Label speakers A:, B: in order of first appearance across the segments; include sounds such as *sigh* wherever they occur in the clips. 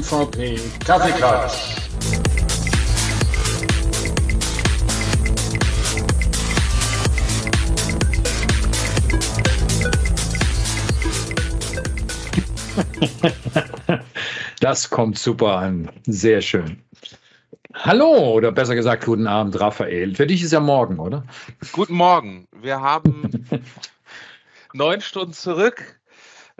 A: MVP Kaffeeklatsch. *laughs*
B: Das kommt super an. Sehr schön. Hallo, oder besser gesagt, guten Abend, Raphael. Für dich ist ja morgen, oder?
C: Guten Morgen. Wir haben *laughs* neun Stunden zurück.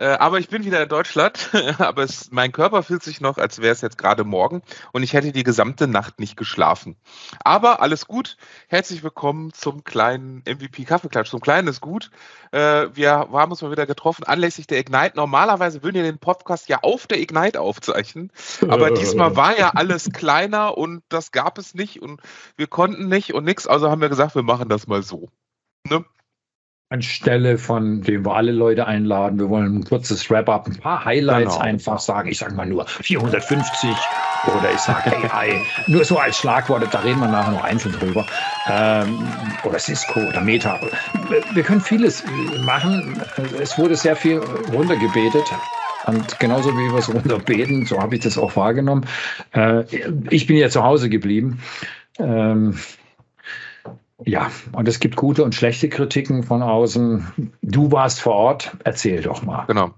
C: Äh, aber ich bin wieder in Deutschland, *laughs* aber es, mein Körper fühlt sich noch, als wäre es jetzt gerade morgen und ich hätte die gesamte Nacht nicht geschlafen. Aber alles gut. Herzlich willkommen zum kleinen MVP Kaffeeklatsch. Zum kleinen ist gut. Äh, wir haben uns mal wieder getroffen anlässlich der Ignite. Normalerweise würden wir den Podcast ja auf der Ignite aufzeichnen, aber *laughs* diesmal war ja alles kleiner und das gab es nicht und wir konnten nicht und nichts. Also haben wir gesagt, wir machen das mal so.
B: Ne? Anstelle von dem wir alle Leute einladen. Wir wollen ein kurzes Wrap-up, ein paar Highlights genau. einfach sagen. Ich sage mal nur 450 oder ich sage AI. nur so als Schlagworte, da reden wir nachher noch einzeln drüber. Ähm, oder Cisco oder Meta. Wir können vieles machen. Es wurde sehr viel runtergebetet. Und genauso wie wir es runterbeten, so habe ich das auch wahrgenommen. Äh, ich bin ja zu Hause geblieben. Ähm, ja, und es gibt gute und schlechte Kritiken von außen. Du warst vor Ort, erzähl doch mal.
C: Genau.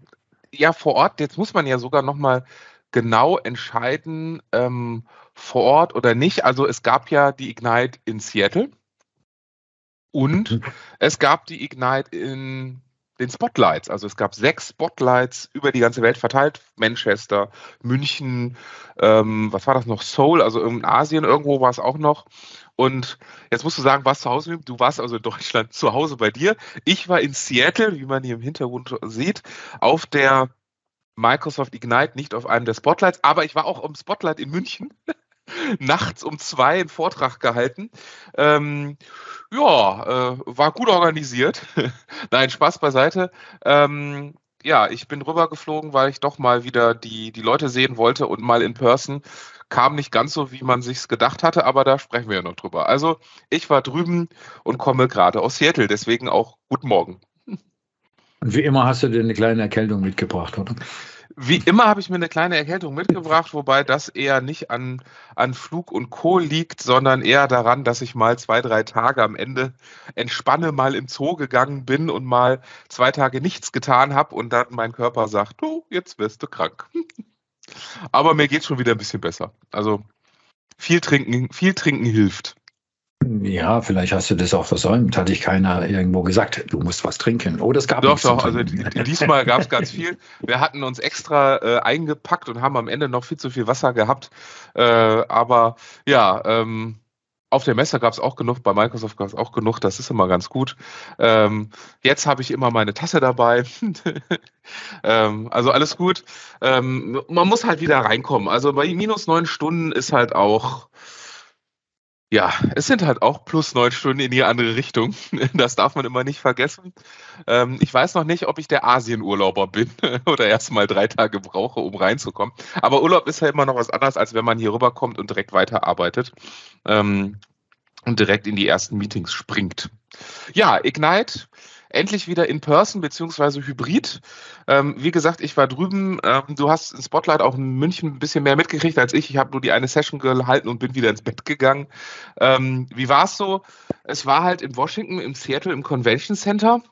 C: Ja, vor Ort, jetzt muss man ja sogar noch mal genau entscheiden, ähm, vor Ort oder nicht. Also es gab ja die Ignite in Seattle und mhm. es gab die Ignite in den Spotlights. Also es gab sechs Spotlights über die ganze Welt verteilt. Manchester, München, ähm, was war das noch? Seoul, also in Asien irgendwo war es auch noch. Und jetzt musst du sagen, warst zu Hause, du warst also in Deutschland zu Hause bei dir. Ich war in Seattle, wie man hier im Hintergrund sieht, auf der Microsoft Ignite, nicht auf einem der Spotlights, aber ich war auch im Spotlight in München. *laughs* nachts um zwei einen Vortrag gehalten. Ähm, ja, äh, war gut organisiert. *laughs* Nein, Spaß beiseite. Ähm, ja, ich bin rübergeflogen, weil ich doch mal wieder die, die Leute sehen wollte und mal in Person. Kam nicht ganz so, wie man sich's gedacht hatte, aber da sprechen wir ja noch drüber. Also, ich war drüben und komme gerade aus Seattle, deswegen auch guten Morgen.
B: Und wie immer hast du dir eine kleine Erkältung mitgebracht, oder?
C: Wie immer habe ich mir eine kleine Erkältung mitgebracht, wobei das eher nicht an, an Flug und Co. liegt, sondern eher daran, dass ich mal zwei, drei Tage am Ende entspanne, mal im Zoo gegangen bin und mal zwei Tage nichts getan habe und dann mein Körper sagt, du, jetzt wirst du krank. *laughs* Aber mir geht schon wieder ein bisschen besser. Also viel trinken, viel trinken hilft.
B: Ja, vielleicht hast du das auch versäumt. Hatte ich keiner irgendwo gesagt, du musst was trinken. Oh, das gab
C: Doch, doch. Also diesmal gab es ganz viel. Wir hatten uns extra äh, eingepackt und haben am Ende noch viel zu viel Wasser gehabt. Äh, aber ja, ähm, auf der Messe gab es auch genug, bei Microsoft gab es auch genug, das ist immer ganz gut. Ähm, jetzt habe ich immer meine Tasse dabei. *laughs* ähm, also alles gut. Ähm, man muss halt wieder reinkommen. Also bei minus neun Stunden ist halt auch ja, es sind halt auch plus neun Stunden in die andere Richtung. *laughs* Das darf man immer nicht vergessen. Ähm, ich weiß noch nicht, ob ich der Asienurlauber bin *laughs* oder erst mal drei Tage brauche, um reinzukommen. Aber Urlaub ist ja immer noch was anderes, als wenn man hier rüberkommt und direkt weiterarbeitet ähm, und direkt in die ersten Meetings springt. Ja, Ignite endlich wieder in Person beziehungsweise hybrid. Ähm, wie gesagt, ich war drüben. Ähm, du hast in Spotlight auch in München ein bisschen mehr mitgekriegt als ich. Ich habe nur die eine Session gehalten und bin wieder ins Bett gegangen. Ähm, wie war es so? Es war halt in Washington, im Seattle, im Convention Center.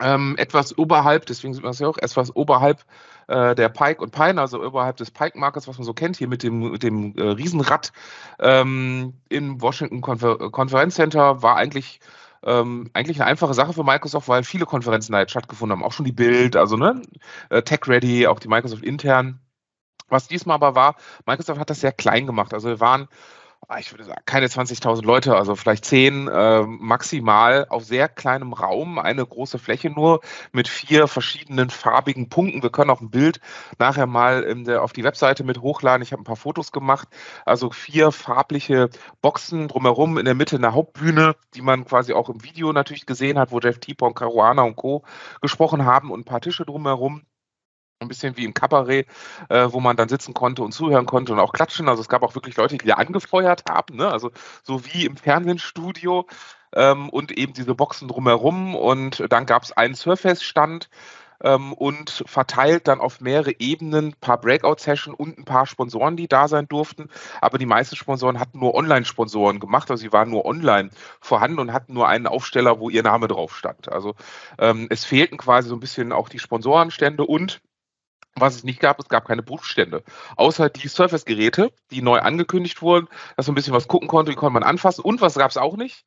C: Ähm, etwas oberhalb, deswegen sind wir es ja auch, etwas oberhalb äh, der Pike und Pine, also oberhalb des Pike-Markers, was man so kennt, hier mit dem, mit dem äh, Riesenrad ähm, im Washington Konfer Konferenz Center, war eigentlich ähm, eigentlich eine einfache Sache für Microsoft, weil viele Konferenzen da jetzt stattgefunden haben. Auch schon die Bild, also ne, äh, Tech Ready, auch die Microsoft intern. Was diesmal aber war, Microsoft hat das sehr klein gemacht. Also wir waren ich würde sagen, keine 20.000 Leute, also vielleicht 10 äh, maximal auf sehr kleinem Raum, eine große Fläche nur mit vier verschiedenen farbigen Punkten. Wir können auch ein Bild nachher mal der, auf die Webseite mit hochladen. Ich habe ein paar Fotos gemacht. Also vier farbliche Boxen drumherum, in der Mitte eine Hauptbühne, die man quasi auch im Video natürlich gesehen hat, wo Jeff Tipon, Caruana und Co. gesprochen haben und ein paar Tische drumherum ein bisschen wie im Kabarett, äh, wo man dann sitzen konnte und zuhören konnte und auch klatschen. Also es gab auch wirklich Leute, die da angefeuert haben, ne? also so wie im Fernsehstudio ähm, und eben diese Boxen drumherum. Und dann gab es einen Surface-Stand, ähm, und verteilt dann auf mehrere Ebenen ein paar Breakout-Sessions und ein paar Sponsoren, die da sein durften. Aber die meisten Sponsoren hatten nur Online-Sponsoren gemacht, also sie waren nur online vorhanden und hatten nur einen Aufsteller, wo ihr Name drauf stand. Also ähm, es fehlten quasi so ein bisschen auch die Sponsorenstände und was es nicht gab, es gab keine Buchstände. Außer die Surface-Geräte, die neu angekündigt wurden, dass man ein bisschen was gucken konnte, die konnte man anfassen. Und was gab es auch nicht?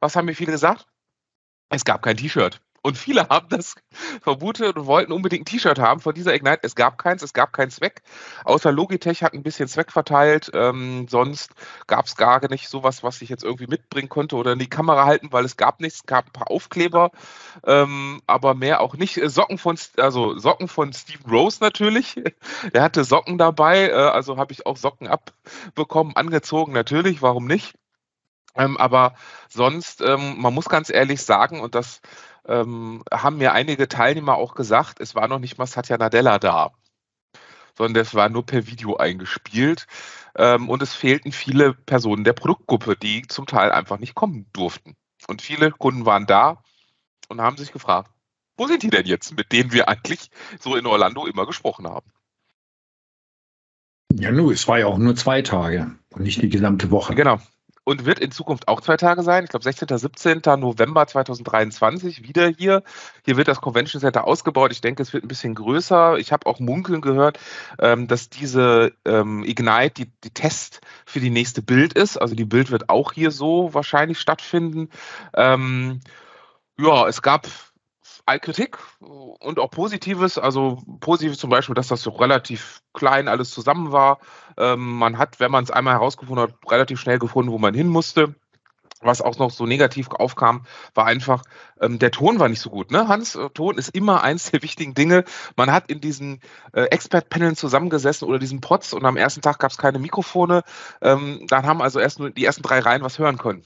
C: Was haben mir viele gesagt? Es gab kein T-Shirt. Und viele haben das vermutet und wollten unbedingt ein T-Shirt haben von dieser Ignite. Es gab keins, es gab keinen Zweck. Außer Logitech hat ein bisschen Zweck verteilt. Ähm, sonst gab es gar nicht sowas, was ich jetzt irgendwie mitbringen konnte oder in die Kamera halten, weil es gab nichts. Es gab ein paar Aufkleber, ähm, aber mehr auch nicht. Äh, Socken von, also Socken von Steve Rose natürlich. *laughs* Der hatte Socken dabei, äh, also habe ich auch Socken abbekommen, angezogen natürlich. Warum nicht? Ähm, aber sonst, ähm, man muss ganz ehrlich sagen, und das ähm, haben mir einige Teilnehmer auch gesagt, es war noch nicht mal Satya Nadella da, sondern es war nur per Video eingespielt. Ähm, und es fehlten viele Personen der Produktgruppe, die zum Teil einfach nicht kommen durften. Und viele Kunden waren da und haben sich gefragt, wo sind die denn jetzt, mit denen wir eigentlich so in Orlando immer gesprochen haben?
B: Ja, nun, es war ja auch nur zwei Tage und nicht die gesamte Woche.
C: Genau und wird in Zukunft auch zwei Tage sein. Ich glaube, 16. 17. November 2023 wieder hier. Hier wird das Convention Center ausgebaut. Ich denke, es wird ein bisschen größer. Ich habe auch munkeln gehört, ähm, dass diese ähm, Ignite die, die Test für die nächste Bild ist. Also die Bild wird auch hier so wahrscheinlich stattfinden. Ähm, ja, es gab Kritik und auch Positives. Also positiv zum Beispiel, dass das so relativ klein alles zusammen war. Ähm, man hat, wenn man es einmal herausgefunden hat, relativ schnell gefunden, wo man hin musste. Was auch noch so negativ aufkam, war einfach, ähm, der Ton war nicht so gut. Ne? Hans, äh, Ton ist immer eins der wichtigen Dinge. Man hat in diesen äh, Expert-Paneln zusammengesessen oder diesen Pots und am ersten Tag gab es keine Mikrofone. Ähm, dann haben also erst nur die ersten drei Reihen was hören können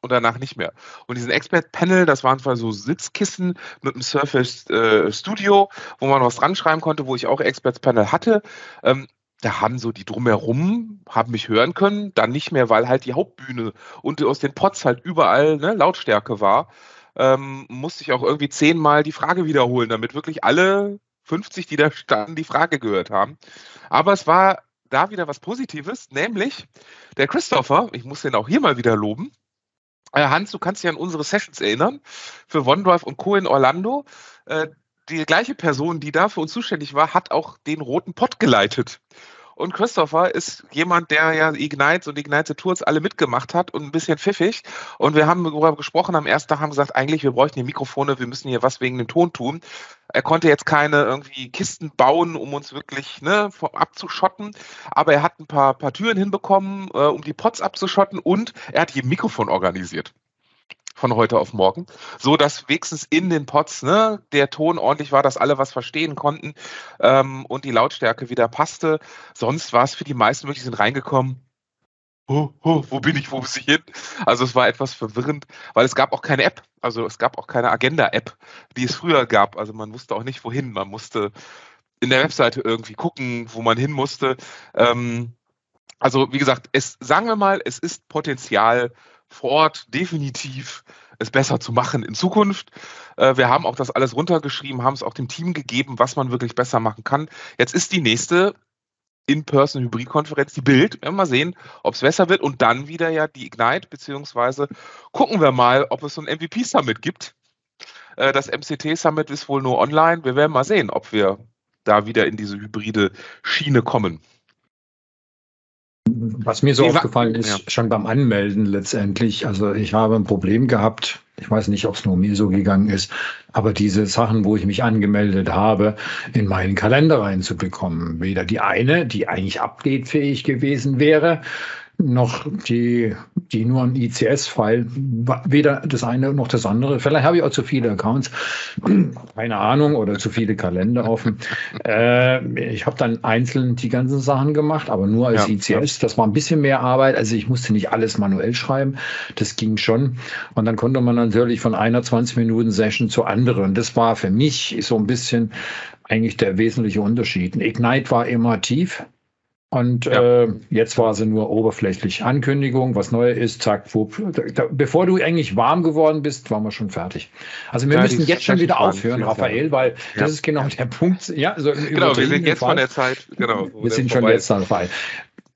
C: und danach nicht mehr. Und diesen Expert-Panel, das waren zwar so Sitzkissen mit einem Surface äh, Studio, wo man was dran schreiben konnte, wo ich auch Experts-Panel hatte. Ähm, da haben so die drumherum, haben mich hören können, dann nicht mehr, weil halt die Hauptbühne und aus den Pots halt überall ne, Lautstärke war. Ähm, musste ich auch irgendwie zehnmal die Frage wiederholen, damit wirklich alle 50, die da standen, die Frage gehört haben. Aber es war da wieder was Positives, nämlich der Christopher, ich muss den auch hier mal wieder loben, Hans, du kannst dich an unsere Sessions erinnern für OneDrive und Co. in Orlando. Äh, die gleiche Person, die da für uns zuständig war, hat auch den roten Pott geleitet. Und Christopher ist jemand, der ja Ignites und Ignite Tours alle mitgemacht hat und ein bisschen pfiffig. Und wir haben darüber gesprochen am ersten Tag, haben gesagt, eigentlich, wir bräuchten hier Mikrofone, wir müssen hier was wegen dem Ton tun. Er konnte jetzt keine irgendwie Kisten bauen, um uns wirklich ne, abzuschotten, aber er hat ein paar, paar Türen hinbekommen, äh, um die Pots abzuschotten und er hat hier ein Mikrofon organisiert von heute auf morgen, so dass wenigstens in den Pots ne, der Ton ordentlich war, dass alle was verstehen konnten ähm, und die Lautstärke wieder passte. Sonst war es für die meisten wirklich sind reingekommen. Oh, oh, wo bin ich, wo muss ich hin? Also es war etwas verwirrend, weil es gab auch keine App, also es gab auch keine Agenda-App, die es früher gab. Also man wusste auch nicht, wohin. Man musste in der Webseite irgendwie gucken, wo man hin musste. Ähm, also wie gesagt, es sagen wir mal, es ist Potenzial vor Ort definitiv es besser zu machen in Zukunft. Äh, wir haben auch das alles runtergeschrieben, haben es auch dem Team gegeben, was man wirklich besser machen kann. Jetzt ist die nächste In-Person-Hybrid-Konferenz, die Bild. Wir mal sehen, ob es besser wird. Und dann wieder ja die Ignite, beziehungsweise gucken wir mal, ob es so ein MVP-Summit gibt. Äh, das MCT-Summit ist wohl nur online. Wir werden mal sehen, ob wir da wieder in diese hybride Schiene kommen.
B: Was mir so Wie aufgefallen ist, ja. schon beim Anmelden letztendlich, also ich habe ein Problem gehabt, ich weiß nicht, ob es nur mir so gegangen ist, aber diese Sachen, wo ich mich angemeldet habe, in meinen Kalender reinzubekommen. Weder die eine, die eigentlich updatefähig gewesen wäre, noch die, die nur ein ICS-File, weder das eine noch das andere. Vielleicht habe ich auch zu viele Accounts, *clears throat* keine Ahnung, oder zu viele Kalender offen. Äh, ich habe dann einzeln die ganzen Sachen gemacht, aber nur als ja, ICS. Das war ein bisschen mehr Arbeit. Also ich musste nicht alles manuell schreiben. Das ging schon. Und dann konnte man natürlich von einer 20 Minuten Session zur anderen. Das war für mich so ein bisschen eigentlich der wesentliche Unterschied. Ignite war immer tief Und ja. äh, jetzt war sie nur oberflächlich Ankündigung, was neu ist, zack, wupp. Da, bevor du eigentlich warm geworden bist, waren wir schon fertig. Also wir ja, müssen jetzt schon wieder aufhören, Raphael, weil ja. das ist genau der Punkt. Ja, also
C: genau, wir sind jetzt Fall. von der Zeit, genau. *laughs*
B: Wir sind schon jetzt dabei.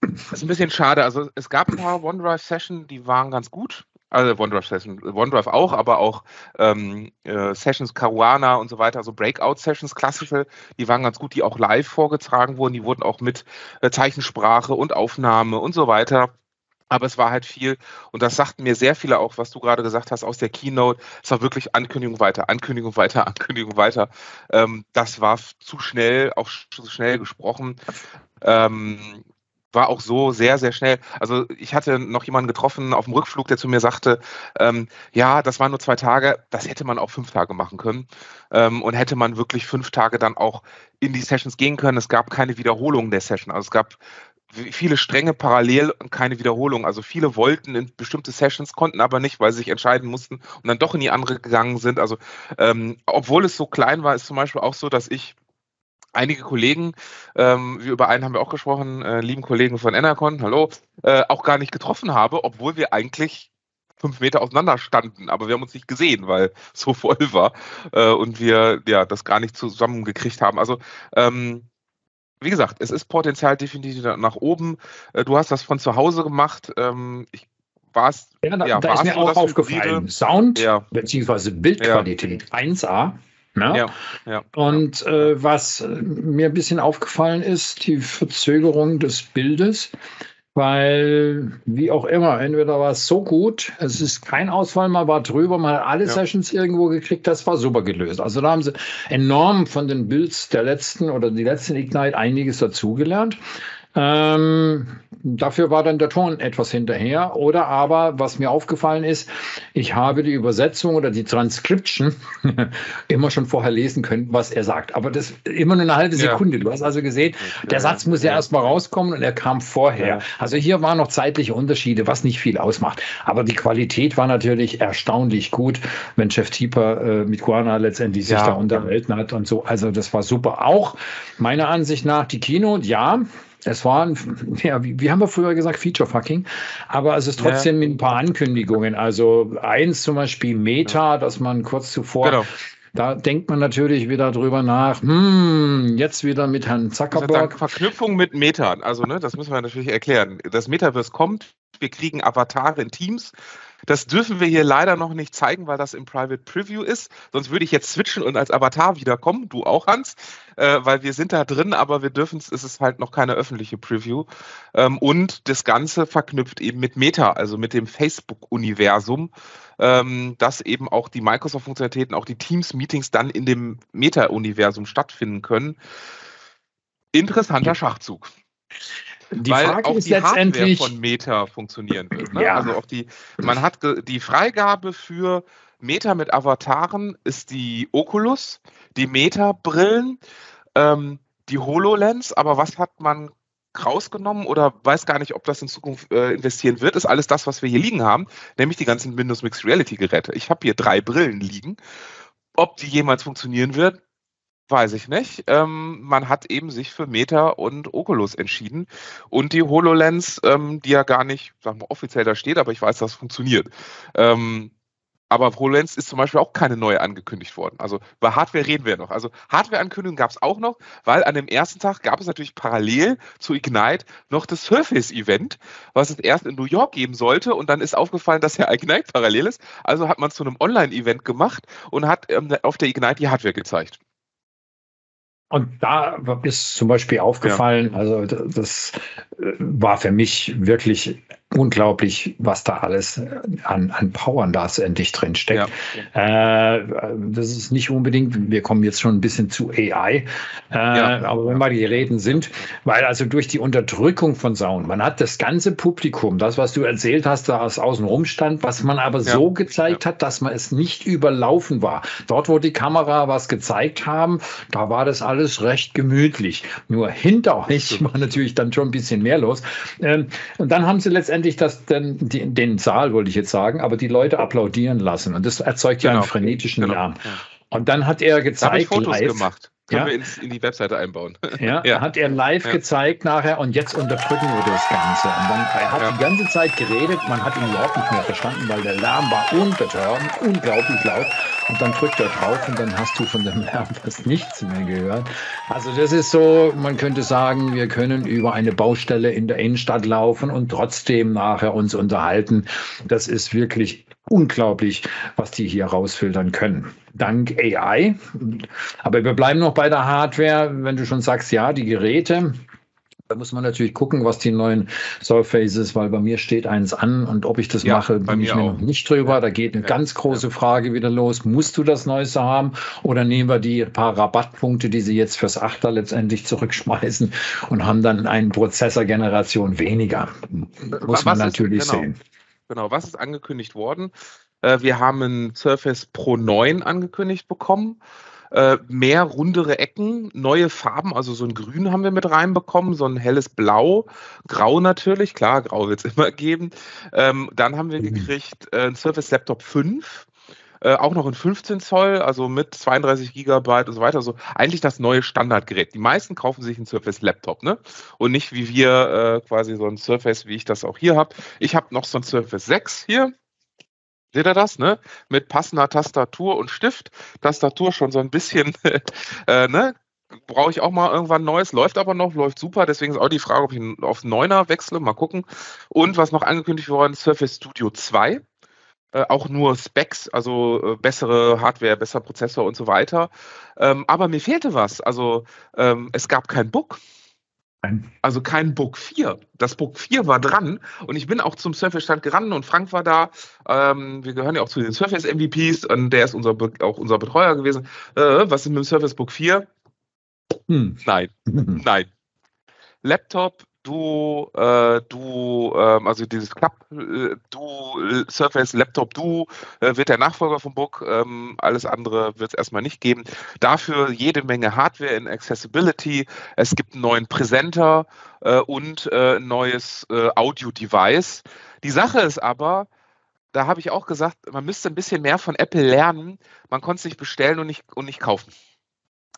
C: Das ist ein bisschen schade. Also es gab ein paar OneDrive-Sessions, die waren ganz gut. Also OneDrive Session, OneDrive auch, aber auch ähm, äh, Sessions Caruana und so weiter, also Breakout Sessions, klassische, die waren ganz gut, die auch live vorgetragen wurden, die wurden auch mit äh, Zeichensprache und Aufnahme und so weiter. Aber es war halt viel, und das sagten mir sehr viele auch, was du gerade gesagt hast aus der Keynote. Es war wirklich Ankündigung weiter, Ankündigung weiter, *laughs* Ankündigung weiter. Ähm, das war zu schnell, auch zu schnell gesprochen. Ähm, war auch so sehr, sehr schnell. Also ich hatte noch jemanden getroffen auf dem Rückflug, der zu mir sagte, ähm, ja, das waren nur zwei Tage, das hätte man auch fünf Tage machen können. Ähm, und hätte man wirklich fünf Tage dann auch in die Sessions gehen können. Es gab keine Wiederholung der Session. Also es gab viele Stränge parallel und keine Wiederholung. Also viele wollten in bestimmte Sessions, konnten aber nicht, weil sie sich entscheiden mussten und dann doch in die andere gegangen sind. Also ähm, obwohl es so klein war, ist zum Beispiel auch so, dass ich einige Kollegen, ähm, über einen haben wir auch gesprochen, äh, lieben Kollegen von Enercon, hallo, äh, auch gar nicht getroffen habe, obwohl wir eigentlich fünf Meter auseinander standen, aber wir haben uns nicht gesehen, weil *laughs* so voll war äh, und wir ja das gar nicht zusammengekriegt haben. Also ähm, wie gesagt, es ist Potenzial definitiv nach oben. Äh, du hast das von zu Hause gemacht. Ähm, ich war es.
B: Ja, da, ja, da ist mir auch aufgefallen. Sound ja. bzw. Bildqualität ja. 1A. Ne? Ja, ja. Und äh, was mir ein bisschen aufgefallen ist, die Verzögerung des Bildes, weil wie auch immer, entweder war es so gut, es ist kein Ausfall, man war drüber, man hat alle ja. Sessions irgendwo gekriegt, das war super gelöst. Also da haben sie enorm von den Builds der letzten oder die letzten Ignite einiges dazugelernt. Ähm, dafür war dann der Ton etwas hinterher. Oder aber, was mir aufgefallen ist, ich habe die Übersetzung oder die Transcription *laughs* immer schon vorher lesen können, was er sagt. Aber das immer nur eine halbe Sekunde. Ja. Du hast also gesehen, der Satz muss ja, ja erstmal rauskommen und er kam vorher. Ja. Also hier waren noch zeitliche Unterschiede, was nicht viel ausmacht. Aber die Qualität war natürlich erstaunlich gut, wenn Chef Tieper äh, mit Guana letztendlich sich da unterhalten hat und so. Also das war super. Auch meiner Ansicht nach die Kino, ja, es war, ein, *laughs* ja, wie, wie, haben wir früher gesagt, Feature-Fucking, aber es ist trotzdem ja. ein paar Ankündigungen. Also eins zum Beispiel Meta, dass man kurz zuvor genau. Da denkt man natürlich wieder drüber nach, hm, jetzt wieder mit Herrn Zuckerberg.
C: Verknüpfung mit Meta, also ne, das müssen wir natürlich erklären. Das Metaverse kommt, wir kriegen Avatare in Teams, das dürfen wir hier leider noch nicht zeigen, weil das im Private Preview ist. Sonst würde ich jetzt switchen und als Avatar wiederkommen. Du auch, Hans, äh, weil wir sind da drin, aber wir dürfen es, ist halt noch keine öffentliche Preview. Ähm, und das Ganze verknüpft eben mit Meta, also mit dem Facebook-Universum, ähm, dass eben auch die Microsoft-Funktionalitäten, auch die Teams-Meetings dann in dem Meta-Universum stattfinden können. Interessanter Schachzug. Die weil Frage auch ist die letztendlich Hardware von Meta funktionieren wird. Ne? Ja. Also auch die, man hat die Freigabe für Meta mit Avataren ist die Oculus, die Meta-Brillen, ähm, die HoloLens, aber was hat man rausgenommen oder weiß gar nicht, ob das in Zukunft äh, investieren wird, ist alles das, was wir hier liegen haben, nämlich die ganzen Windows Mixed Reality Geräte. Ich habe hier drei Brillen liegen. Ob die jemals funktionieren wird, Weiß ich nicht. Ähm, man hat eben sich für Meta und Oculus entschieden. Und die HoloLens, ähm, die ja gar nicht, sagen wir, offiziell da steht, aber ich weiß, dass es funktioniert. Ähm, aber HoloLens ist zum Beispiel auch keine neue angekündigt worden. Also über Hardware reden wir noch. Also Hardware-Ankündigungen gab es auch noch, weil an dem ersten Tag gab es natürlich parallel zu Ignite noch das Surface-Event, was es erst in New York geben sollte. Und dann ist aufgefallen, dass ja Ignite parallel ist. Also hat man zu einem Online-Event gemacht und hat ähm, auf der Ignite die Hardware gezeigt.
B: Und da ist zum Beispiel aufgefallen, ja. also das äh, war für mich wirklich unglaublich, was da alles an, an Powern da endlich drin steckt. Ja. Äh, das ist nicht unbedingt, wir kommen jetzt schon ein bisschen zu AI, äh, ja. aber wenn wir die Reden sind, weil also durch die Unterdrückung von Sound, man hat das ganze Publikum, das, was du erzählt hast, da aus außen rum stand, was man aber ja. so gezeigt hat, dass man es nicht überlaufen war. Dort, wo die Kamera was gezeigt haben, da war das alles recht gemütlich. Nur hinter euch war natürlich dann schon ein bisschen mehr los. Ähm, und dann haben sie letztendlich letztendlich das, den, den, den Saal, wollte ich jetzt sagen, aber die Leute applaudieren lassen. Und das erzeugt genau. ja einen frenetischen genau. Lärm. Und dann hat er gezeigt. Da
C: Fotos live, gemacht. Können ja. wir ins, in die Webseite einbauen.
B: Ja, *laughs* ja. hat er live ja. gezeigt nachher und jetzt unterdrücken wir das Ganze. Und dann, er hat die ganze Zeit geredet, man hat ihn überhaupt nicht mehr verstanden, weil der Lärm war unbetörend, unglaublich laut. Und dann drückt er drauf und dann hast du von dem *laughs* Lärm fast nichts mehr gehört. Also das ist so, man könnte sagen, wir können über eine Baustelle in der Innenstadt laufen und trotzdem nachher uns unterhalten. Das ist wirklich unglaublich, was die hier rausfiltern können. Dank AI. Aber wir bleiben noch bei der Hardware. Wenn du schon sagst, ja, die Geräte, da muss man natürlich gucken, was die neuen Surfaces, weil bei mir steht eins an und ob ich das ja, mache, bin ich mir auch. noch nicht drüber. Da geht eine ja, ganz große ja. Frage wieder los. Musst du das Neueste haben oder nehmen wir die paar Rabattpunkte, die sie jetzt fürs Achter letztendlich zurückschmeißen und haben dann eine Prozessorgeneration weniger? Muss was man natürlich genau. sehen.
C: Genau, was ist angekündigt worden? Äh, wir haben ein Surface Pro 9 angekündigt bekommen. Äh, mehr rundere Ecken, neue Farben, also so ein Grün haben wir mit reinbekommen, so ein helles Blau, Grau natürlich, klar, Grau wird es *laughs* immer geben. Ähm, dann haben wir mhm. gekriegt äh, ein Surface Laptop 5, äh, auch noch in 15 Zoll, also mit 32 Gigabyte und so weiter. So eigentlich das neue Standardgerät. Die meisten kaufen sich ein Surface Laptop, ne? Und nicht wie wir äh, quasi so ein Surface, wie ich das auch hier habe. Ich habe noch so ein Surface 6 hier. Seht ihr das, ne? Mit passender Tastatur und Stift. Tastatur schon so ein bisschen, *laughs* äh, ne? Brauche ich auch mal irgendwann Neues, läuft aber noch, läuft super. Deswegen ist auch die Frage, ob ich auf 9er wechsle. Mal gucken. Und was noch angekündigt worden, Surface Studio 2. Äh, auch nur Specs, also äh, bessere Hardware, besser Prozessor und so weiter. Ähm, aber mir fehlte was. Also ähm, es gab kein Book. Also kein Book 4. Das Book 4 war dran und ich bin auch zum Surface-Stand gerannt und Frank war da. Ähm, wir gehören ja auch zu den Surface-MVPs und der ist unser, auch unser Betreuer gewesen. Äh, was ist mit dem Surface Book 4? Hm. Nein, *laughs* nein. Laptop du, äh, du, ähm, also dieses Club, äh, du, äh, Surface Laptop Du äh, wird der Nachfolger vom Book. Ähm, alles andere wird es erstmal nicht geben. Dafür jede Menge Hardware in Accessibility. Es gibt einen neuen Präsenter äh, und äh, ein neues Audio-Device. Die Sache ist aber, da habe ich auch gesagt, man müsste ein bisschen mehr von Apple lernen. Man konnte es nicht bestellen und nicht, und nicht kaufen.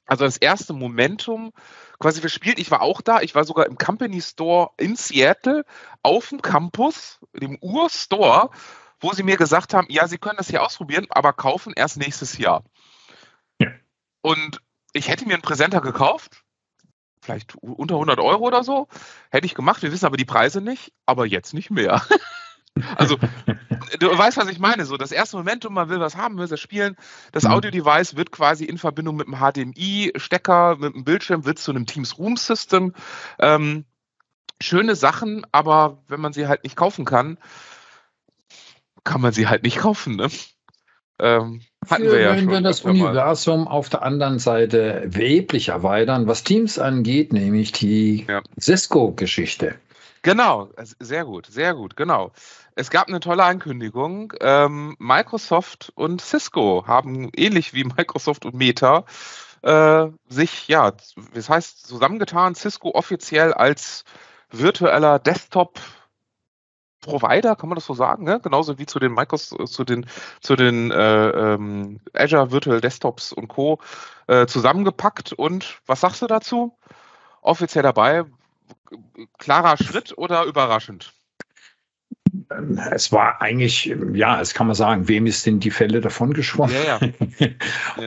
C: Also das erste Momentum quasi verspielt. Ich war auch da. Ich war sogar im Company Store in Seattle auf dem Campus, dem Ur-Store, wo sie mir gesagt haben, ja, sie können das hier ausprobieren, aber kaufen erst nächstes Jahr. Ja. Und ich hätte mir einen Präsenter gekauft, vielleicht unter 100 Euro oder so, hätte ich gemacht. Wir wissen aber die Preise nicht, aber jetzt nicht mehr. *laughs* Also, du weißt, was ich meine. So, das erste Momentum, man will was haben, will es spielen. Das mhm. Audio-Device wird quasi in Verbindung mit einem HDMI-Stecker, mit einem Bildschirm, wird zu einem Teams Room System. Ähm, schöne Sachen, aber wenn man sie halt nicht kaufen kann, kann man sie halt nicht kaufen. Ne?
B: Ähm, hatten wir ja wenn wir das Universum mal. auf der anderen Seite weblich erweitern, was Teams angeht, nämlich die ja. Cisco-Geschichte.
C: Genau, sehr gut, sehr gut, genau. Es gab eine tolle Ankündigung. Ähm, Microsoft und Cisco haben ähnlich wie *laughs* Microsoft und Meta äh, sich, ja, das heißt, zusammengetan, Cisco offiziell als virtueller Desktop Provider, kann man das so sagen, ne? genauso wie zu den Microsoft, zu den, zu den äh, ähm, Azure Virtual Desktops und Co. Äh, zusammengepackt. Und was sagst du dazu? Offiziell dabei, klarer Schritt oder überraschend?
B: Es war eigentlich, ja, es kann man sagen, wem ist denn die Fälle davon geschwommen? Ja, ja.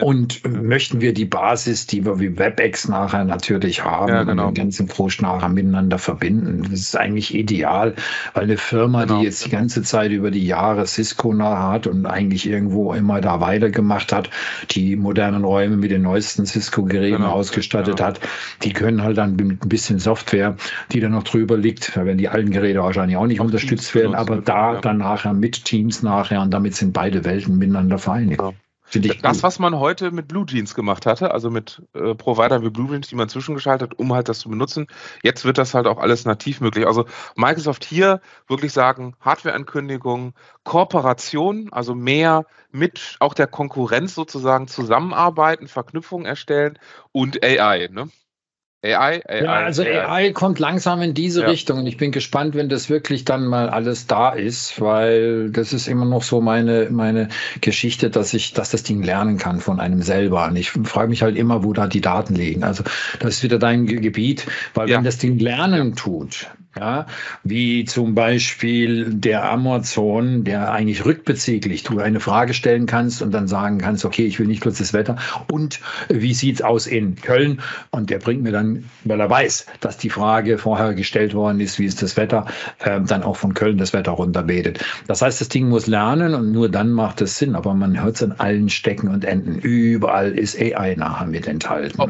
B: *laughs* Und ja. möchten wir die Basis, die wir wie WebEx nachher natürlich haben, ja, genau. und den ganzen Post nachher miteinander verbinden? Das ist eigentlich ideal, weil eine Firma, genau. die jetzt die ganze Zeit über die Jahre Cisco nachher hat und eigentlich irgendwo immer da weitergemacht hat, die modernen Räume mit den neuesten Cisco-Geräten genau. ausgestattet hat, die können halt dann mit ein bisschen Software, die da noch drüber liegt, wenn die alten Geräte wahrscheinlich auch nicht unterstützt werden, aber da ja. dann nachher mit Teams nachher und damit sind beide Welten miteinander vereinigt. Ja.
C: Das, was man heute mit Blue Jeans gemacht hatte, also mit äh, Providern wie Blue Jeans, die man zwischengeschaltet, um halt das zu benutzen, jetzt wird das halt auch alles nativ möglich. Also Microsoft hier wirklich sagen, Hardware-Ankündigung, Kooperation, also mehr mit auch der Konkurrenz sozusagen zusammenarbeiten, Verknüpfungen erstellen und AI. Ne?
B: AI, AI. Ja, also AI. AI kommt langsam in diese ja. Richtung und ich bin gespannt, wenn das wirklich dann mal alles da ist, weil das ist immer noch so meine, meine Geschichte, dass ich, dass das Ding lernen kann von einem selber. Und ich frage mich halt immer, wo da die Daten liegen. Also das ist wieder dein Gebiet, weil ja. wenn das Ding lernen tut, ja, wie zum Beispiel der Amazon, der eigentlich rückbezüglich du eine Frage stellen kannst und dann sagen kannst, okay, ich will nicht kurz das Wetter und wie sieht's aus in Köln? Und der bringt mir dann, weil er weiß, dass die Frage vorher gestellt worden ist, wie ist das Wetter, äh, dann auch von Köln das Wetter runterbetet. Das heißt, das Ding muss lernen und nur dann macht es Sinn. Aber man hört es an allen Stecken und Enden. Überall ist AI nachher mit enthalten.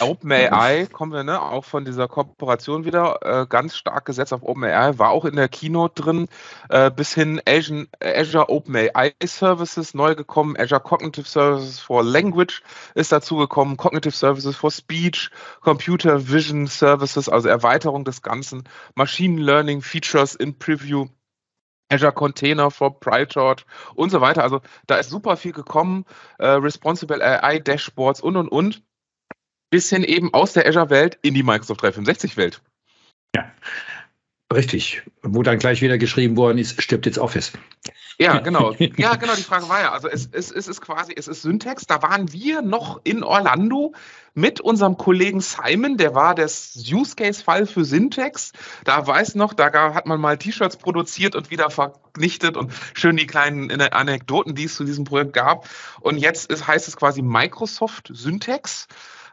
C: OpenAI kommen wir ne, auch von dieser Kooperation wieder äh, ganz stark gesetzt auf OpenAI, war auch in der Keynote drin, äh, bis hin Asian, Azure OpenAI Services neu gekommen, Azure Cognitive Services for Language ist dazu gekommen, Cognitive Services for Speech, Computer Vision Services, also Erweiterung des Ganzen, Machine Learning Features in Preview. Azure Container for PyTorch und so weiter. Also da ist super viel gekommen. Äh, Responsible AI Dashboards und und und. Bis hin eben aus der Azure-Welt in die Microsoft 365-Welt.
B: Ja. Richtig. Wo dann gleich wieder geschrieben worden ist, stirbt jetzt Office.
C: Ja, genau. Ja, genau. Die Frage war ja, also es, es, es ist quasi, es ist Syntax. Da waren wir noch in Orlando mit unserem Kollegen Simon, der war das Use Case Fall für Syntax. Da weiß noch, da hat man mal T-Shirts produziert und wieder vernichtet und schön die kleinen Anekdoten, die es zu diesem Projekt gab. Und jetzt ist, heißt es quasi Microsoft Syntax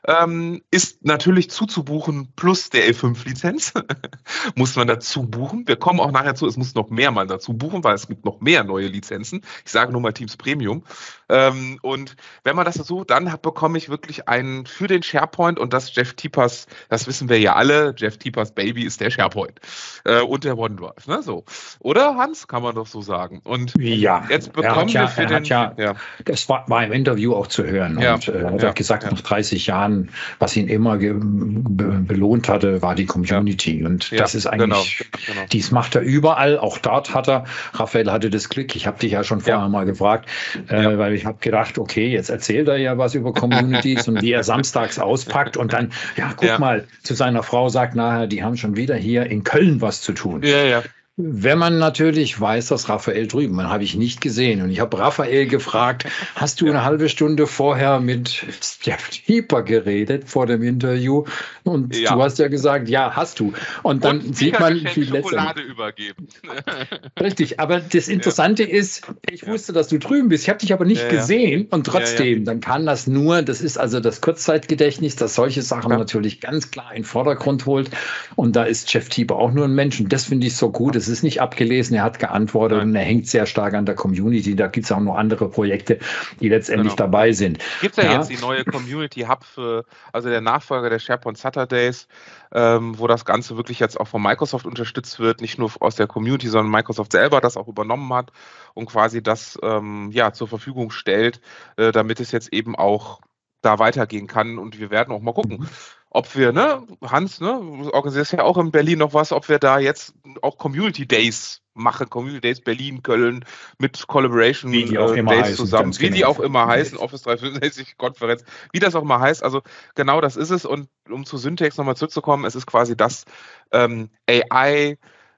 C: ähm, ist natürlich zuzubuchen plus der E5-Lizenz. *laughs* muss man dazu buchen. Wir kommen auch nachher zu, es muss noch mehr mal dazu buchen, weil es gibt noch mehr neue Lizenzen. Ich sage nur mal Teams Premium. Ähm, und wenn man das so, dann bekomme ich wirklich einen für den SharePoint und das Jeff Tiepers, das wissen wir ja alle, Jeff Tiepers Baby ist der SharePoint äh, und der OneDrive. Ne? So. Oder Hans, kann man doch so sagen. Und
B: ja, jetzt bekommen wir ja, für den. Ja, ja, das war, war, im Interview auch zu hören. Ja, und äh, hat ja, gesagt, nach 30 Jahren Jahren, was ihn immer be belohnt hatte, war die Community. Ja. Und das ist eigentlich, genau, genau. dies macht er überall. Auch dort hat er, Raphael hatte das Glück, ich habe dich ja schon vorher mal gefragt, äh, weil ich habe gedacht, okay, jetzt erzählt er ja was über Communities und wie er samstags auspackt und dann, ja, guck mal, zu seiner Frau sagt nachher, die haben schon wieder hier in Köln was zu tun. Ja, ja. Wenn man natürlich weiß, dass Raphael drüben, man habe ich nicht gesehen. Und ich habe Raphael gefragt, hast du eine halbe Stunde vorher mit Jeff Tieper geredet vor dem Interview? Und ja. du hast ja gesagt, ja, hast du. Und dann Und sieht man, wie Schokolade übergeben. *laughs* Richtig, aber das Interessante ja. ist, ich wusste, dass du drüben bist. Ich habe dich aber nicht ja, gesehen. Und trotzdem, dann kann das nur, das ist also das Kurzzeitgedächtnis, das solche Sachen natürlich ganz klar in den Vordergrund holt. Und da ist Jeff Tieper auch nur ein Mensch. Und das finde ich so gut es ist nicht abgelesen, er hat geantwortet Nein. und er hängt sehr stark an der Community. Da gibt es auch noch andere Projekte, die letztendlich genau. dabei sind.
C: Gibt es ja, ja, jetzt die neue Community Hub für, also der Nachfolger der SharePoint Saturdays, ähm, wo das Ganze wirklich jetzt auch von Microsoft unterstützt wird, nicht nur aus der Community, sondern Microsoft selber das auch übernommen hat und quasi das ähm, ja zur Verfügung stellt, äh, damit es jetzt eben auch da weitergehen kann. Und wir werden auch mal gucken. Ob wir, ne, Hans, ne, organisierst ja auch in Berlin noch was, ob wir da jetzt auch Community Days machen, Community Days Berlin, Köln mit Collaboration wie die auch äh, immer Days heißen, zusammen, wie genau. die auch immer heißen, Office 365 Konferenz, wie das auch immer heißt. Also genau das ist es. Und um zu Syntax nochmal zurückzukommen, es ist quasi das ähm, AI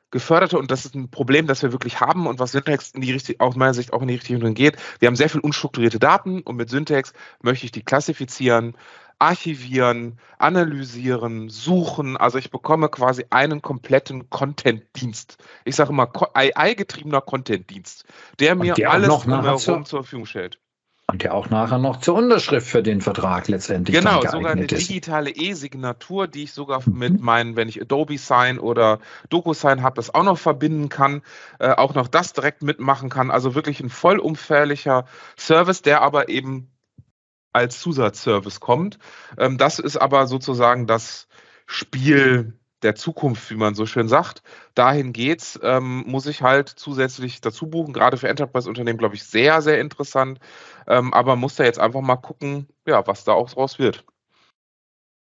C: geförderte und das ist ein Problem, das wir wirklich haben und was Syntax in die richtige, aus meiner Sicht auch in die richtige Richtung geht. Wir haben sehr viel unstrukturierte Daten und mit Syntax möchte ich die klassifizieren, archivieren, analysieren, suchen. Also ich bekomme quasi einen kompletten Content-Dienst. Ich sage immer AI-getriebener Content-Dienst, der mir der alles drumherum zur Verfügung stellt.
B: Und der auch nachher noch zur Unterschrift für den Vertrag letztendlich.
C: Genau, sogar eine digitale E-Signatur, die ich sogar mhm. mit meinen, wenn ich Adobe Sign oder DocuSign habe, das auch noch verbinden kann, äh, auch noch das direkt mitmachen kann. Also wirklich ein vollumfährlicher Service, der aber eben als Zusatzservice kommt. Ähm, das ist aber sozusagen das Spiel der Zukunft, wie man so schön sagt. Dahin geht's, ähm, muss ich halt zusätzlich dazu buchen. Gerade für Enterprise-Unternehmen, glaube ich, sehr, sehr interessant. Ähm, aber muss da jetzt einfach mal gucken, ja, was da auch draus wird.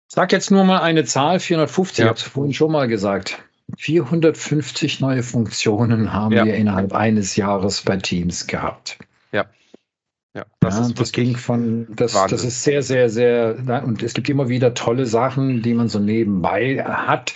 B: Sag jetzt nur mal eine Zahl, 450, ja. ich habe vorhin schon mal gesagt. 450 neue Funktionen haben ja. wir innerhalb eines Jahres bei Teams gehabt.
C: Ja.
B: Ja, das, ja, das ging von, das, das ist sehr, sehr, sehr, und es gibt immer wieder tolle Sachen, die man so nebenbei hat,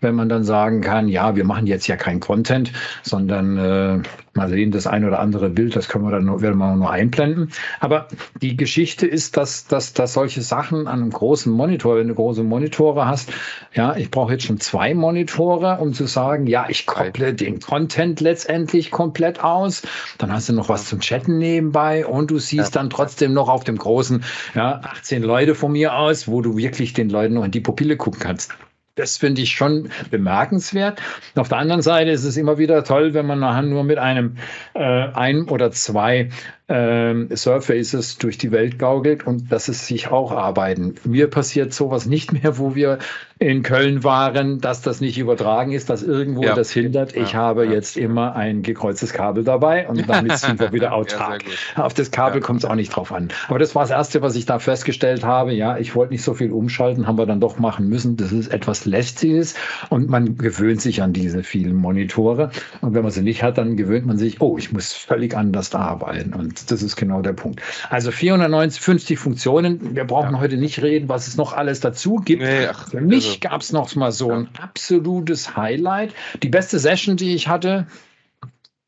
B: wenn man dann sagen kann, ja, wir machen jetzt ja kein Content, sondern äh, mal sehen, das ein oder andere Bild, das können wir dann nur, werden wir nur einblenden. Aber die Geschichte ist, dass, dass, dass solche Sachen an einem großen Monitor, wenn du große Monitore hast, ja, ich brauche jetzt schon zwei Monitore, um zu sagen, ja, ich kopple den Content letztendlich komplett aus. Dann hast du noch was zum Chatten nebenbei und du siehst dann trotzdem noch auf dem großen, ja, 18 Leute von mir aus, wo du wirklich den Leuten noch in die Pupille gucken kannst. Das finde ich schon bemerkenswert. Auf der anderen Seite ist es immer wieder toll, wenn man nachher nur mit einem, äh, ein oder zwei ähm, Surfaces durch die Welt gaukelt und dass es sich auch arbeiten. Mir passiert sowas nicht mehr, wo wir in Köln waren, dass das nicht übertragen ist, dass irgendwo ja. das hindert. Ich ja, habe ja. jetzt immer ein gekreuztes Kabel dabei und damit sind wir wieder *laughs* autark. Auf das Kabel kommt es auch nicht drauf an. Aber das war das Erste, was ich da festgestellt habe. Ja, ich wollte nicht so viel umschalten, haben wir dann doch machen müssen. Das ist etwas lästiges und man gewöhnt sich an diese vielen Monitore. Und wenn man sie nicht hat, dann gewöhnt man sich, oh, ich muss völlig anders arbeiten. Und das ist genau der Punkt. Also 450 Funktionen. Wir brauchen ja. heute nicht reden, was es noch alles dazu gibt. Nee, ach, Für mich also, gab es noch mal so ein absolutes Highlight. Die beste Session, die ich hatte,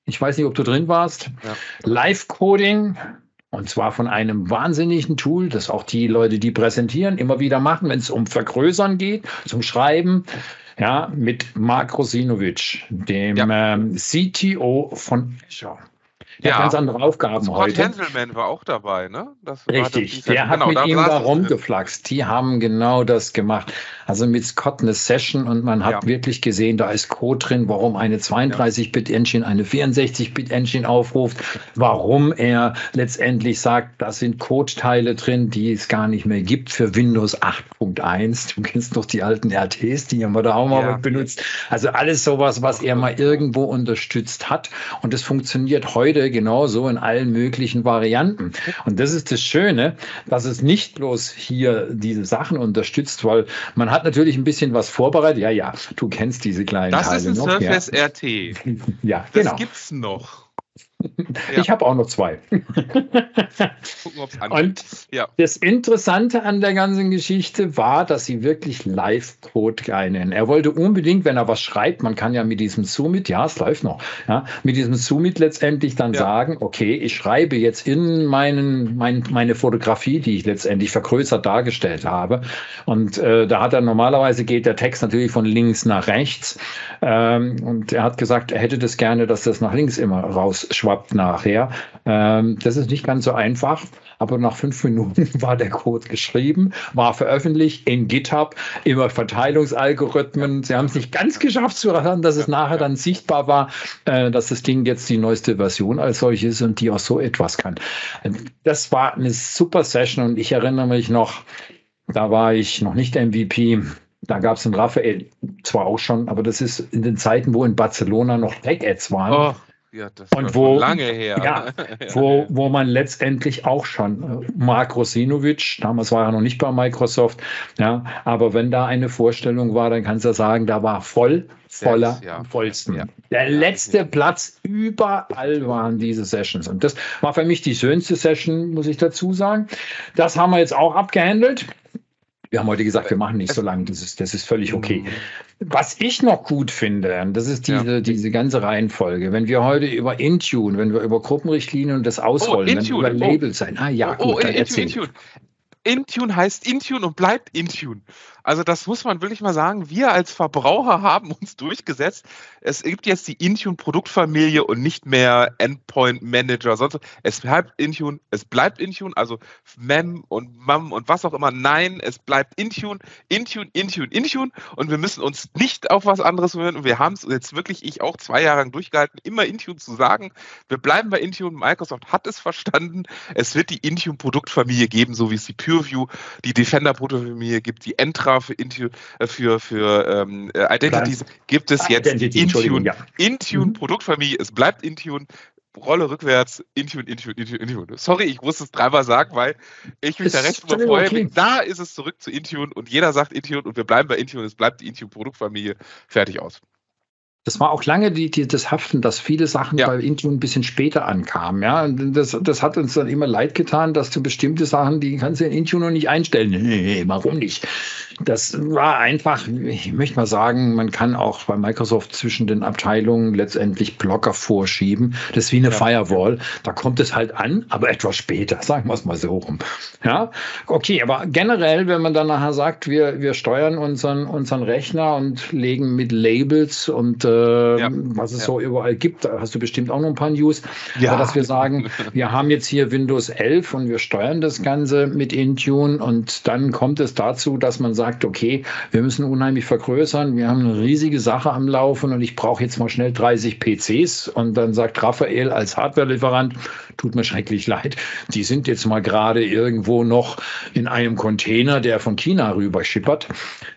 B: ich weiß nicht, ob du drin warst, ja. Live-Coding. Und zwar von einem wahnsinnigen Tool, das auch die Leute, die präsentieren, immer wieder machen, wenn es um Vergrößern geht, zum Schreiben. Ja, mit Mark Rosinovic, dem ja. ähm, CTO von Azure. Der ja. hat ganz andere Aufgaben Scott heute.
C: Henselman war auch dabei, ne?
B: Richtig, der hat genau, mit ihm da rumgeflaxt. Die haben genau das gemacht. Also mit Scott eine Session und man hat ja. wirklich gesehen, da ist Code drin, warum eine 32-Bit-Engine eine 64-Bit-Engine aufruft, warum er letztendlich sagt, da sind Code-Teile drin, die es gar nicht mehr gibt für Windows 8.1. Du kennst doch die alten RTs, die haben wir da auch mal ja. benutzt. Also alles sowas, was er mal irgendwo unterstützt hat. Und es funktioniert heute genauso in allen möglichen Varianten. Und das ist das Schöne, dass es nicht bloß hier diese Sachen unterstützt, weil man hat natürlich ein bisschen was vorbereitet. Ja, ja, du kennst diese kleinen
C: das
B: Teile
C: noch. Das ist ein Surface *laughs*
B: ja. RT. ja, genau. Das
C: gibt's noch.
B: Ja. Ich habe auch noch zwei. Gucken, Und ja. das Interessante an der ganzen Geschichte war, dass sie wirklich Live-Code einen. Er wollte unbedingt, wenn er was schreibt, man kann ja mit diesem Zoomit, ja, es läuft noch, ja, mit diesem Zoomit letztendlich dann ja. sagen, okay, ich schreibe jetzt in meinen, mein, meine Fotografie, die ich letztendlich vergrößert dargestellt habe. Und äh, da hat er normalerweise geht der Text natürlich von links nach rechts. Ähm, und er hat gesagt, er hätte das gerne, dass das nach links immer rausschwappt nachher. Ähm, das ist nicht ganz so einfach, aber nach fünf Minuten *laughs* war der Code geschrieben, war veröffentlicht in GitHub über Verteilungsalgorithmen. Sie haben es nicht ganz geschafft zu erfahren, dass es nachher dann sichtbar war, äh, dass das Ding jetzt die neueste Version als solches ist und die auch so etwas kann. Das war eine super Session und ich erinnere mich noch, da war ich noch nicht MVP. Da gab es einen Raphael, zwar auch schon, aber das ist in den Zeiten, wo in Barcelona noch Tech-Ads waren. Oh. Ja, und wo, lange her. *laughs* Ja, wo, wo man letztendlich auch schon, äh, Mark Rosinovic, damals war er noch nicht bei Microsoft, ja, aber wenn da eine Vorstellung war, dann kannst du sagen, da war voll, voller, ja. vollsten. Ja. Der letzte Platz überall waren diese Sessions. Und das war für mich die schönste Session, muss ich dazu sagen. Das haben wir jetzt auch abgehandelt. Wir haben heute gesagt, wir machen nicht so lange. Das ist, das ist völlig okay. Mhm. Was ich noch gut finde, das ist diese, ja. diese ganze Reihenfolge. Wenn wir heute über Intune, wenn wir über Gruppenrichtlinien und das ausrollen, oh, wenn wir über Labels oh. sein. Ah ja, oh, gut, oh, dann Intune, Intune.
C: Intune heißt Intune und bleibt Intune. Also das muss man wirklich mal sagen. Wir als Verbraucher *laughs* haben uns durchgesetzt. Es gibt jetzt die Intune-Produktfamilie und nicht mehr Endpoint Manager. Sonst, es bleibt Intune, es bleibt Intune, also Mem und Mam und was auch immer. Nein, es bleibt Intune, Intune, Intune, Intune. Und wir müssen uns nicht auf was anderes hören. Und wir haben es jetzt wirklich, ich auch zwei Jahre lang durchgehalten, immer Intune zu sagen. Wir bleiben bei Intune. Microsoft hat es verstanden. Es wird die Intune-Produktfamilie geben, so wie es die PureView, die Defender-Produktfamilie gibt, die Entra für, Intune, äh, für, für ähm, äh, Identities gibt es jetzt Identity, Intune, ja. Intune mhm. Produktfamilie, es bleibt Intune, Rolle rückwärts, Intune, Intune, Intune, Intune. Sorry, ich muss es dreimal sagen, weil ich mich da recht überfreue. Okay. Da ist es zurück zu Intune und jeder sagt Intune und wir bleiben bei Intune, es bleibt die Intune Produktfamilie, fertig aus.
B: Das war auch lange die, die, das Haften, dass viele Sachen ja. bei Intune ein bisschen später ankamen. Ja, das, das hat uns dann immer leid getan, dass du bestimmte Sachen, die kannst du in Intune noch nicht einstellen. Nee, warum nicht? Das war einfach, ich möchte mal sagen, man kann auch bei Microsoft zwischen den Abteilungen letztendlich Blocker vorschieben. Das ist wie eine ja. Firewall. Da kommt es halt an, aber etwas später, sagen wir es mal so rum. Ja, okay, aber generell, wenn man dann nachher sagt, wir, wir steuern unseren, unseren Rechner und legen mit Labels und äh, äh, ja. was es ja. so überall gibt. Da hast du bestimmt auch noch ein paar News. Ja. Aber dass wir sagen, *laughs* wir haben jetzt hier Windows 11 und wir steuern das Ganze mit Intune und dann kommt es dazu, dass man sagt, okay, wir müssen unheimlich vergrößern. Wir haben eine riesige Sache am Laufen und ich brauche jetzt mal schnell 30 PCs. Und dann sagt Raphael als Hardware-Lieferant, tut mir schrecklich leid, die sind jetzt mal gerade irgendwo noch in einem Container, der von China rüber schippert,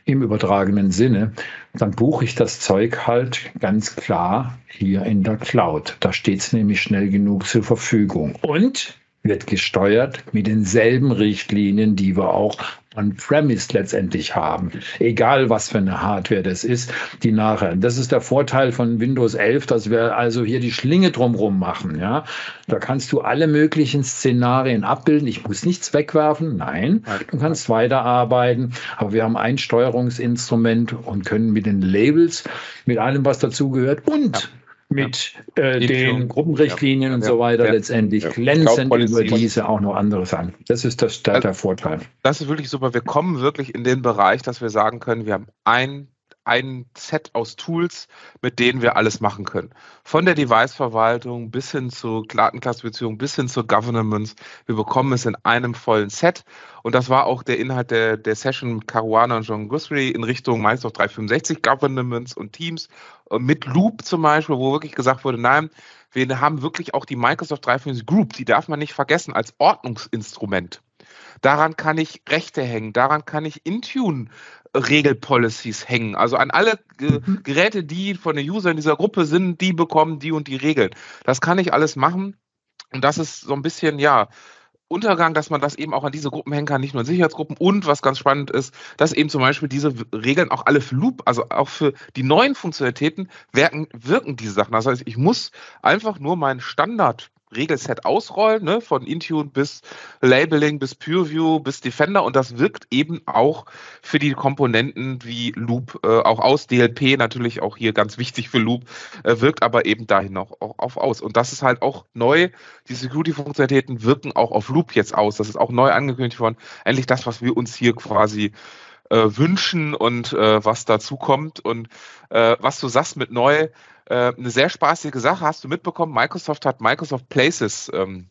B: im übertragenen Sinne dann buche ich das Zeug halt ganz klar hier in der Cloud. Da steht es nämlich schnell genug zur Verfügung. Und wird gesteuert mit denselben Richtlinien, die wir auch on-premise letztendlich haben. Egal, was für eine Hardware das ist, die nachher. Das ist der Vorteil von Windows 11, dass wir also hier die Schlinge drumherum machen. Ja, da kannst du alle möglichen Szenarien abbilden. Ich muss nichts wegwerfen. Nein, du kannst weiterarbeiten. Aber wir haben ein Steuerungsinstrument und können mit den Labels, mit allem, was dazugehört und mit äh, den Gruppenrichtlinien und so weiter letztendlich glänzend über diese auch noch andere Sachen. Das ist das, der, der Vorteil.
C: Das ist wirklich super. Wir kommen wirklich in den Bereich, dass wir sagen können, wir haben ein ein Set aus Tools, mit denen wir alles machen können. Von der Device-Verwaltung bis hin zur Datenklassifizierung, bis hin zur Governance. Wir bekommen es in einem vollen Set. Und das war auch der Inhalt der, der Session mit Caruana und John Guthrie in Richtung Microsoft 365 Governance und Teams. Mit Loop zum Beispiel, wo wirklich gesagt wurde, nein, wir haben wirklich auch die Microsoft 365 Group, die darf man nicht vergessen, als Ordnungsinstrument. Daran kann ich Rechte hängen, daran kann ich Intune Regelpolicies hängen. Also an alle G mhm. Geräte, die von den Usern dieser Gruppe sind, die bekommen die und die Regeln. Das kann ich alles machen. Und das ist so ein bisschen, ja, Untergang, dass man das eben auch an diese Gruppen hängen kann, nicht nur in Sicherheitsgruppen. Und was ganz spannend ist, dass eben zum Beispiel diese Regeln auch alle für Loop, also auch für die neuen Funktionalitäten wirken, wirken diese Sachen. Das heißt, ich muss einfach nur meinen Standard Regelset ausrollen, ne, von Intune bis Labeling, bis PureView, bis Defender und das wirkt eben auch für die Komponenten wie Loop äh, auch aus. DLP natürlich auch hier ganz wichtig für Loop, äh, wirkt aber eben dahin auch, auch auf aus. Und das ist halt auch neu. Die Security-Funktionalitäten wirken auch auf Loop jetzt aus. Das ist auch neu angekündigt worden. Endlich das, was wir uns hier quasi äh, wünschen und äh, was dazu kommt. Und äh, was du sagst mit neu, äh, eine sehr spaßige Sache hast du mitbekommen. Microsoft hat Microsoft Places ähm,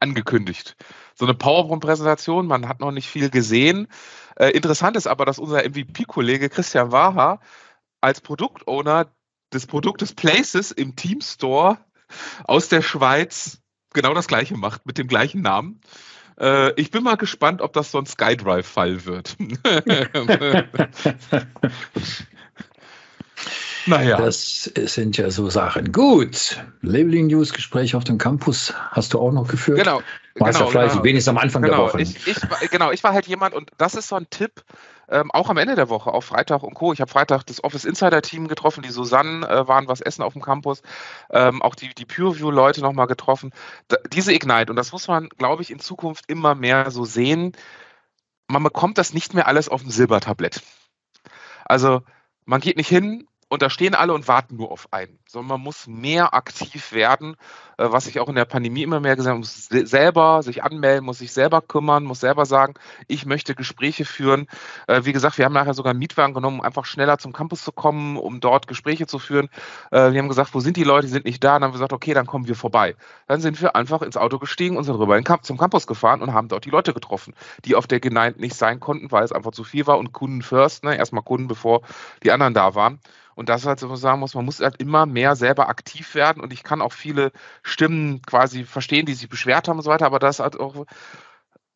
C: angekündigt. So eine PowerPoint-Präsentation, man hat noch nicht viel gesehen. Äh, interessant ist aber, dass unser MVP-Kollege Christian Waha als Produktowner des Produktes Places im Team Store aus der Schweiz genau das gleiche macht, mit dem gleichen Namen. Äh, ich bin mal gespannt, ob das so ein SkyDrive-Fall wird. *laughs* *laughs* *laughs*
B: Naja. Das sind ja so Sachen. Gut. Labeling News Gespräch auf dem Campus hast du auch noch geführt.
C: Genau.
B: Warst genau, ja fleißig, genau. wenigstens am Anfang
C: genau.
B: der Woche.
C: Ich, ich, genau, ich war halt jemand und das ist so ein Tipp, ähm, auch am Ende der Woche, auf Freitag und Co. Ich habe Freitag das Office Insider Team getroffen, die Susanne äh, waren was essen auf dem Campus, ähm, auch die, die PureView-Leute nochmal getroffen. Da, diese Ignite, und das muss man, glaube ich, in Zukunft immer mehr so sehen, man bekommt das nicht mehr alles auf dem Silbertablett. Also man geht nicht hin und da stehen alle und warten nur auf einen, sondern man muss mehr aktiv werden, äh, was ich auch in der Pandemie immer mehr gesagt habe, muss selber sich anmelden, muss sich selber kümmern, muss selber sagen, ich möchte Gespräche führen. Äh, wie gesagt, wir haben nachher sogar einen Mietwagen genommen, um einfach schneller zum Campus zu kommen, um dort Gespräche zu führen. Äh, wir haben gesagt, wo sind die Leute, die sind nicht da. Dann haben wir gesagt, okay, dann kommen wir vorbei. Dann sind wir einfach ins Auto gestiegen und sind rüber zum Campus gefahren und haben dort die Leute getroffen, die auf der Geneint nicht sein konnten, weil es einfach zu viel war und Kunden first, ne? erstmal Kunden, bevor die anderen da waren. Und das halt so sagen muss, man muss halt immer mehr selber aktiv werden. Und ich kann auch viele Stimmen quasi verstehen, die sich beschwert haben und so weiter, aber das halt auch,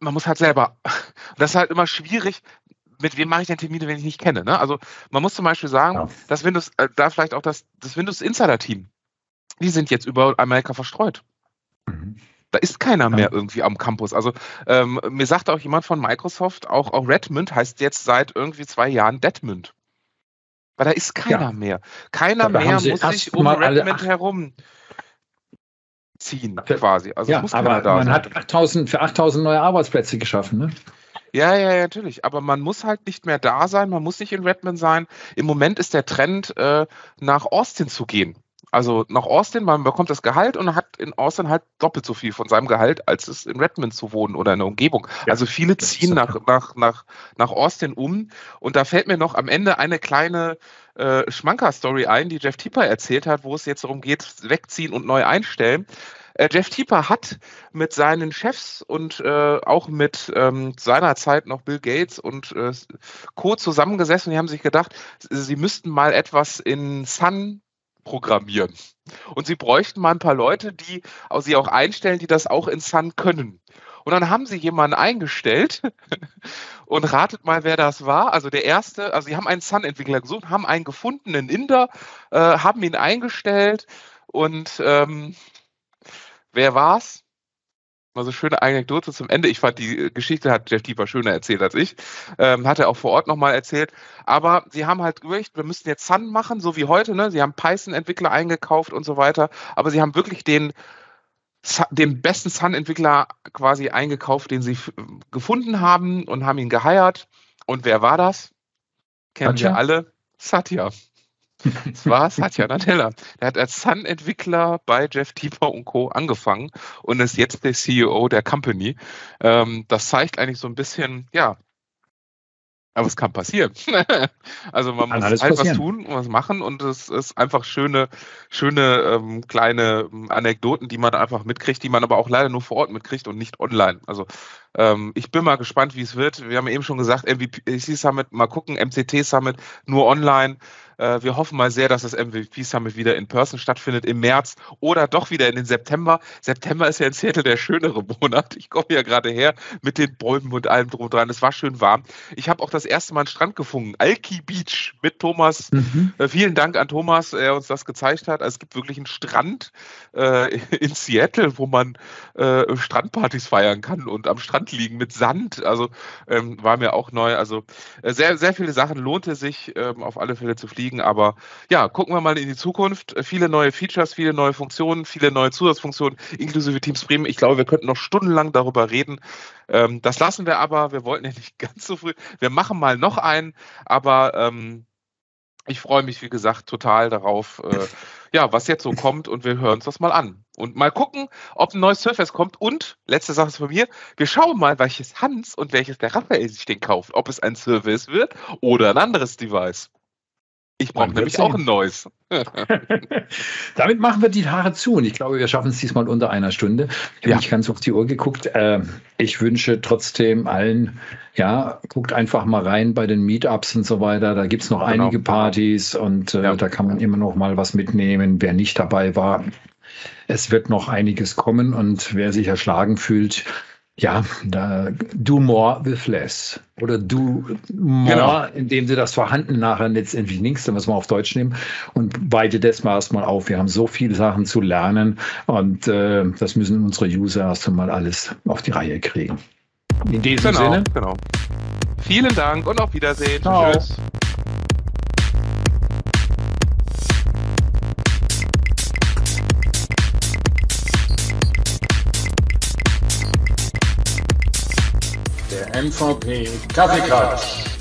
C: man muss halt selber. Und *laughs* das ist halt immer schwierig, mit wem mache ich denn Termine, wenn ich nicht kenne. Ne? Also man muss zum Beispiel sagen, ja. dass Windows, äh, da vielleicht auch das, das Windows Insider Team, die sind jetzt über Amerika verstreut. Mhm. Da ist keiner mehr irgendwie am Campus. Also ähm, mir sagt auch jemand von Microsoft, auch, auch Redmond heißt jetzt seit irgendwie zwei Jahren Deadmond. Weil da ist keiner ja. mehr. Keiner mehr muss sich um Redmond herum ziehen, quasi.
B: Also ja, aber man sein. hat 8000, für 8000 neue Arbeitsplätze geschaffen, ne?
C: Ja, ja, ja, natürlich. Aber man muss halt nicht mehr da sein, man muss nicht in Redmond sein. Im Moment ist der Trend, äh, nach Austin zu gehen. Also nach Austin, man bekommt das Gehalt und hat in Austin halt doppelt so viel von seinem Gehalt, als es in Redmond zu wohnen oder in der Umgebung. Ja, also viele ziehen nach, nach, nach, nach Austin um. Und da fällt mir noch am Ende eine kleine äh, Schmanker-Story ein, die Jeff Tipper erzählt hat, wo es jetzt darum geht, wegziehen und neu einstellen. Äh, Jeff Tipper hat mit seinen Chefs und äh, auch mit ähm, seiner Zeit noch Bill Gates und äh, Co. zusammengesessen. Die haben sich gedacht, sie müssten mal etwas in Sun programmieren. Und sie bräuchten mal ein paar Leute, die sie auch einstellen, die das auch in Sun können. Und dann haben sie jemanden eingestellt *laughs* und ratet mal, wer das war. Also der erste, also sie haben einen Sun-Entwickler gesucht, haben einen gefunden, einen Inder, äh, haben ihn eingestellt und ähm, wer war's? Also schöne Anekdote zum Ende. Ich fand die äh, Geschichte hat Jeff Tiefer schöner erzählt als ich. Ähm, hat er auch vor Ort nochmal erzählt. Aber sie haben halt überlegt, wir müssten jetzt Sun machen, so wie heute. Ne? Sie haben Python-Entwickler eingekauft und so weiter. Aber sie haben wirklich den, den besten Sun-Entwickler quasi eingekauft, den sie gefunden haben und haben ihn geheiert. Und wer war das? Kennen Satya? wir alle. Satya. Das war Satya Nadella. Der hat als Sun-Entwickler bei Jeff Tieper und Co. angefangen und ist jetzt der CEO der Company. Ähm, das zeigt eigentlich so ein bisschen, ja, aber es kann passieren. also man kann muss halt passieren. was tun und was machen und es ist einfach schöne, schöne ähm, kleine ähm, Anekdoten, die man einfach mitkriegt, die man aber auch leider nur vor Ort mitkriegt und nicht online. Also ähm, ich bin mal gespannt, wie es wird. Wir haben eben schon gesagt, MVP Summit, mal gucken, MCT Summit nur online. Äh, wir hoffen mal sehr, dass das MVP Summit wieder in Person stattfindet im März oder doch wieder in den September. September ist ja in Seattle der schönere *laughs* Monat. Ich komme ja gerade her mit den Bäumen und allem drum und dran. Es war schön warm. Ich habe auch das erste Mal einen Strand gefunden. Alki Beach mit Thomas. Mhm. Äh, vielen Dank an Thomas, der uns das gezeigt hat. Also es gibt wirklich einen Strand äh, *laughs* in Seattle, wo man äh, Strandpartys feiern kann und am Strand liegen mit Sand. Also ähm, war mir auch neu. Also äh, sehr, sehr viele Sachen lohnte sich ähm, auf alle Fälle zu fliegen fliegen. Aber ja, gucken wir mal in die Zukunft. Viele neue Features, viele neue Funktionen, viele neue Zusatzfunktionen, inklusive Teams Bremen. Ich glaube, wir könnten noch stundenlang darüber reden. Ähm, das lassen wir aber. Wir wollten ja *laughs* nicht ganz so früh. Wir machen mal noch einen, aber ähm, ich freue mich, wie gesagt, total darauf, äh, ja, was jetzt so kommt und wir hören uns das mal an. Und mal gucken, ob ein neues Surface kommt. Und, letzte Sache ist von mir, wir schauen mal, welches Hans und welches der Raphael sich den kauft. Ob es ein Surface wird oder ein anderes Device. Ich brauche nämlich auch ein neues. *laughs*
B: Damit machen wir die Haare zu und ich glaube, wir schaffen es diesmal unter einer Stunde. Ich habe ja. nicht ganz auf die Uhr geguckt. Ähm, ich wünsche trotzdem allen, ja, guckt einfach mal rein bei den Meetups und so weiter. Da gibt es noch genau. einige Partys und äh, ja. da kann man immer noch mal was mitnehmen. Wer nicht dabei war, es wird noch einiges kommen und wer sich erschlagen fühlt, ja, da, do more with less. Oder do more, genau. indem sie das Vorhanden nachher letztendlich links, dann müssen wir auf Deutsch nehmen und weite das mal erstmal auf. Wir haben so viele Sachen zu lernen und äh, das müssen unsere User erst einmal alles auf die Reihe kriegen.
C: In diesem genau, Sinne. Genau. Vielen Dank und auf Wiedersehen. Ciao. Tschüss.
A: MVP Kaffeeklatsch.